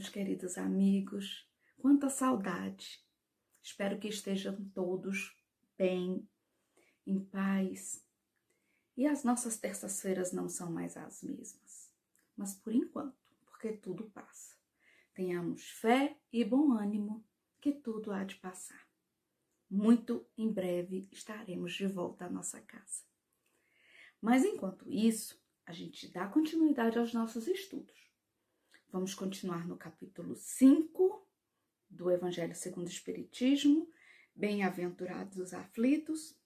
meus queridos amigos. Quanta saudade. Espero que estejam todos bem, em paz. E as nossas terças-feiras não são mais as mesmas. Mas por enquanto, porque tudo passa. Tenhamos fé e bom ânimo, que tudo há de passar. Muito em breve estaremos de volta à nossa casa. Mas enquanto isso, a gente dá continuidade aos nossos estudos. Vamos continuar no capítulo 5 do Evangelho segundo o Espiritismo, Bem-aventurados os aflitos.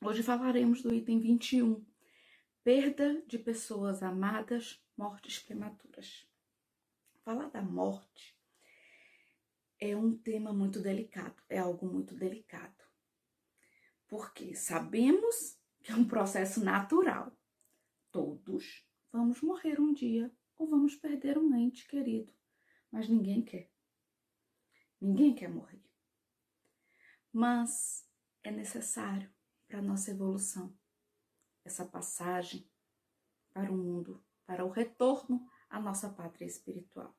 Hoje falaremos do item 21, perda de pessoas amadas, mortes prematuras. Falar da morte é um tema muito delicado, é algo muito delicado. Porque sabemos que é um processo natural. Todos vamos morrer um dia ou vamos perder um ente querido. Mas ninguém quer. Ninguém quer morrer. Mas é necessário para a nossa evolução essa passagem para o mundo, para o retorno à nossa pátria espiritual.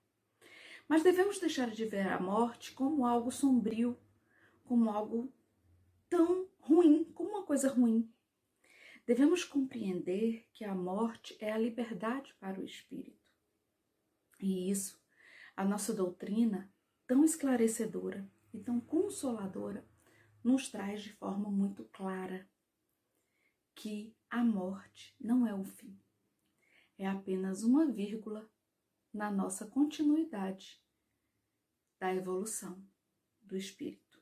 Mas devemos deixar de ver a morte como algo sombrio, como algo tão ruim, como uma coisa ruim. Devemos compreender que a morte é a liberdade para o espírito. E isso, a nossa doutrina, tão esclarecedora e tão consoladora, nos traz de forma muito clara que a morte não é o fim, é apenas uma vírgula na nossa continuidade da evolução do espírito.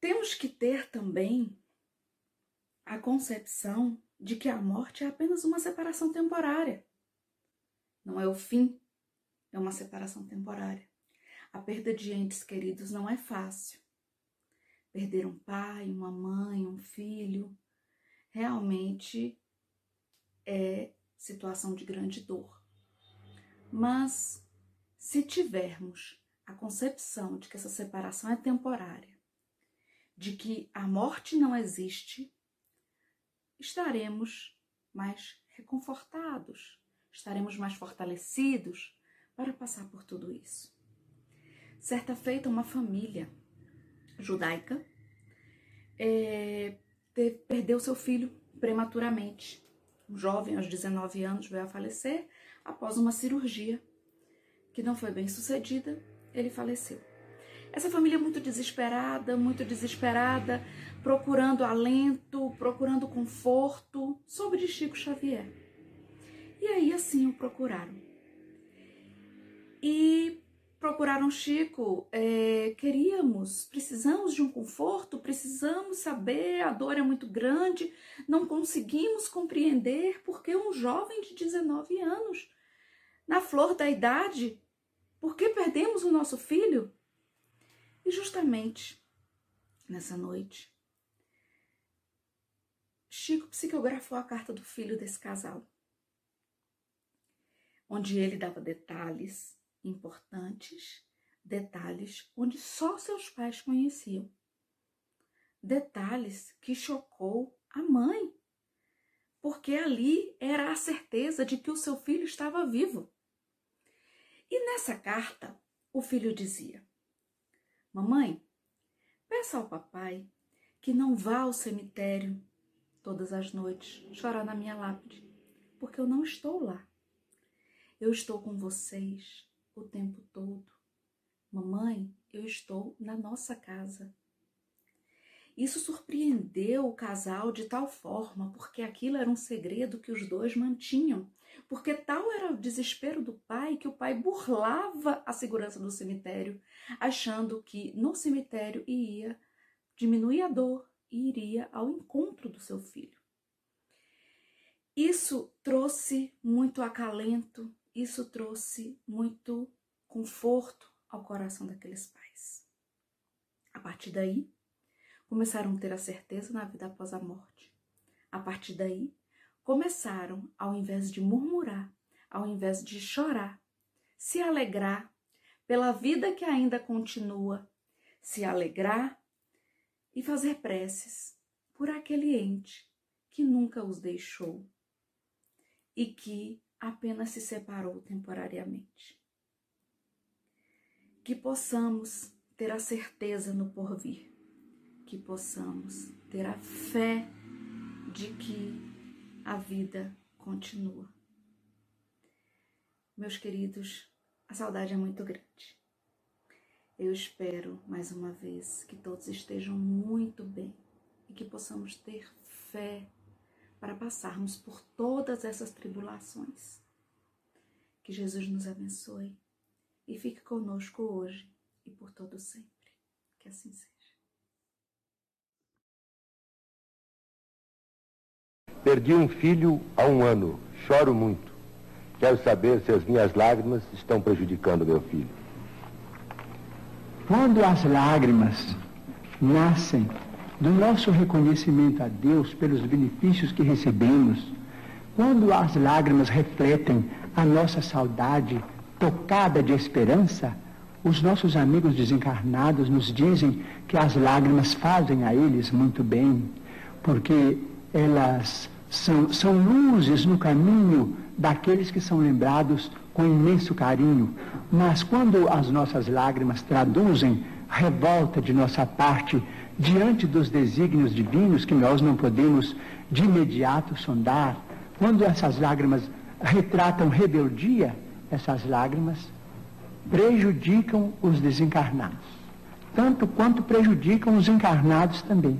Temos que ter também a concepção de que a morte é apenas uma separação temporária não é o fim, é uma separação temporária. A perda de entes queridos não é fácil. Perder um pai, uma mãe, um filho, realmente é situação de grande dor. Mas se tivermos a concepção de que essa separação é temporária, de que a morte não existe, estaremos mais reconfortados, estaremos mais fortalecidos para passar por tudo isso. Certa feita, uma família judaica é, perdeu seu filho prematuramente. Um jovem, aos 19 anos, veio a falecer após uma cirurgia que não foi bem sucedida, ele faleceu. Essa família muito desesperada, muito desesperada, procurando alento, procurando conforto, soube de Chico Xavier. E aí assim o procuraram. E procuraram Chico, é, queríamos, precisamos de um conforto, precisamos saber, a dor é muito grande, não conseguimos compreender porque um jovem de 19 anos, na flor da idade, por que perdemos o nosso filho? E justamente nessa noite, Chico psicografou a carta do filho desse casal onde ele dava detalhes importantes, detalhes onde só seus pais conheciam. Detalhes que chocou a mãe, porque ali era a certeza de que o seu filho estava vivo. E nessa carta, o filho dizia: Mamãe, peça ao papai que não vá ao cemitério todas as noites chorar na minha lápide, porque eu não estou lá. Eu estou com vocês o tempo todo. Mamãe, eu estou na nossa casa. Isso surpreendeu o casal de tal forma, porque aquilo era um segredo que os dois mantinham. Porque tal era o desespero do pai que o pai burlava a segurança do cemitério, achando que no cemitério ia diminuir a dor e iria ao encontro do seu filho. Isso trouxe muito acalento, isso trouxe muito conforto ao coração daqueles pais. A partir daí, começaram a ter a certeza na vida após a morte. A partir daí, começaram, ao invés de murmurar, ao invés de chorar, se alegrar pela vida que ainda continua, se alegrar e fazer preces por aquele ente que nunca os deixou e que apenas se separou temporariamente. que possamos ter a certeza no porvir, que possamos ter a fé de que a vida continua. Meus queridos, a saudade é muito grande. Eu espero, mais uma vez, que todos estejam muito bem e que possamos ter fé para passarmos por todas essas tribulações. Que Jesus nos abençoe e fique conosco hoje e por todo sempre. Que assim seja. Perdi um filho há um ano. Choro muito. Quero saber se as minhas lágrimas estão prejudicando meu filho. Quando as lágrimas nascem do nosso reconhecimento a Deus pelos benefícios que recebemos, quando as lágrimas refletem a nossa saudade tocada de esperança, os nossos amigos desencarnados nos dizem que as lágrimas fazem a eles muito bem, porque elas são, são luzes no caminho daqueles que são lembrados com imenso carinho. Mas quando as nossas lágrimas traduzem revolta de nossa parte diante dos desígnios divinos que nós não podemos de imediato sondar, quando essas lágrimas retratam rebeldia, essas lágrimas prejudicam os desencarnados, tanto quanto prejudicam os encarnados também.